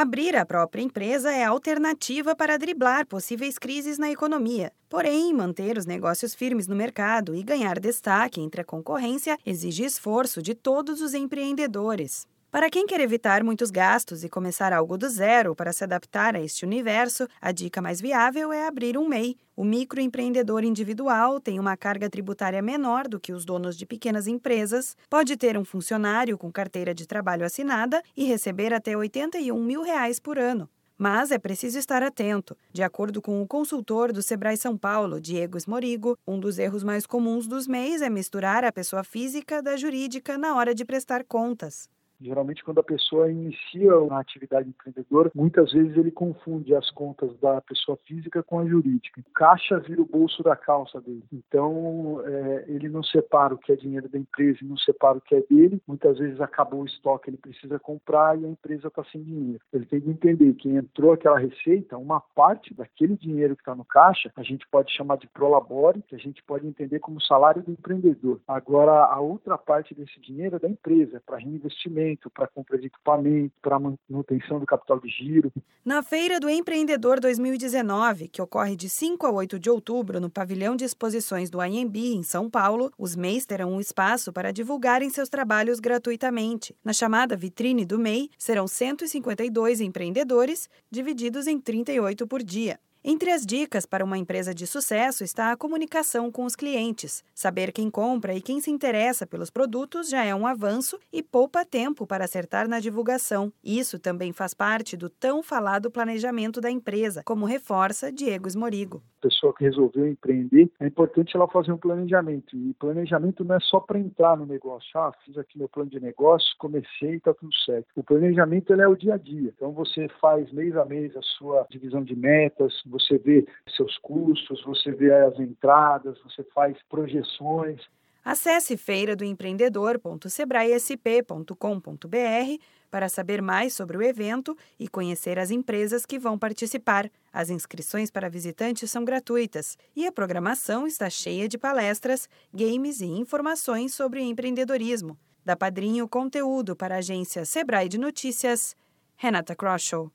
Abrir a própria empresa é alternativa para driblar possíveis crises na economia. Porém, manter os negócios firmes no mercado e ganhar destaque entre a concorrência exige esforço de todos os empreendedores. Para quem quer evitar muitos gastos e começar algo do zero para se adaptar a este universo, a dica mais viável é abrir um MEI. O microempreendedor individual tem uma carga tributária menor do que os donos de pequenas empresas, pode ter um funcionário com carteira de trabalho assinada e receber até 81 mil reais por ano. Mas é preciso estar atento. De acordo com o consultor do Sebrae São Paulo, Diego Esmorigo, um dos erros mais comuns dos MEIs é misturar a pessoa física da jurídica na hora de prestar contas. Geralmente, quando a pessoa inicia uma atividade empreendedora, muitas vezes ele confunde as contas da pessoa física com a jurídica. O caixa vira o bolso da calça dele. Então, é, ele não separa o que é dinheiro da empresa e não separa o que é dele. Muitas vezes acabou o estoque, ele precisa comprar e a empresa está sem dinheiro. Ele tem que entender que entrou aquela receita, uma parte daquele dinheiro que está no caixa, a gente pode chamar de prolabore, que a gente pode entender como salário do empreendedor. Agora, a outra parte desse dinheiro é da empresa, para reinvestimento para compra de equipamento, para manutenção do capital de giro. Na Feira do Empreendedor 2019, que ocorre de 5 a 8 de outubro no pavilhão de exposições do IMB em São Paulo, os MEIs terão um espaço para divulgarem seus trabalhos gratuitamente. Na chamada vitrine do MEI, serão 152 empreendedores, divididos em 38 por dia. Entre as dicas para uma empresa de sucesso está a comunicação com os clientes. Saber quem compra e quem se interessa pelos produtos já é um avanço e poupa tempo para acertar na divulgação. Isso também faz parte do tão falado planejamento da empresa, como reforça Diego Esmorigo pessoa que resolveu empreender, é importante ela fazer um planejamento. E planejamento não é só para entrar no negócio. Ah, fiz aqui meu plano de negócio, comecei está tudo certo. O planejamento é o dia a dia. Então você faz mês a mês a sua divisão de metas, você vê seus custos, você vê as entradas, você faz projeções. Acesse feiradoempreendedor.sebraesp.com.br para saber mais sobre o evento e conhecer as empresas que vão participar. As inscrições para visitantes são gratuitas e a programação está cheia de palestras, games e informações sobre empreendedorismo. Da Padrinho Conteúdo para a agência Sebrae de Notícias, Renata Kroschel.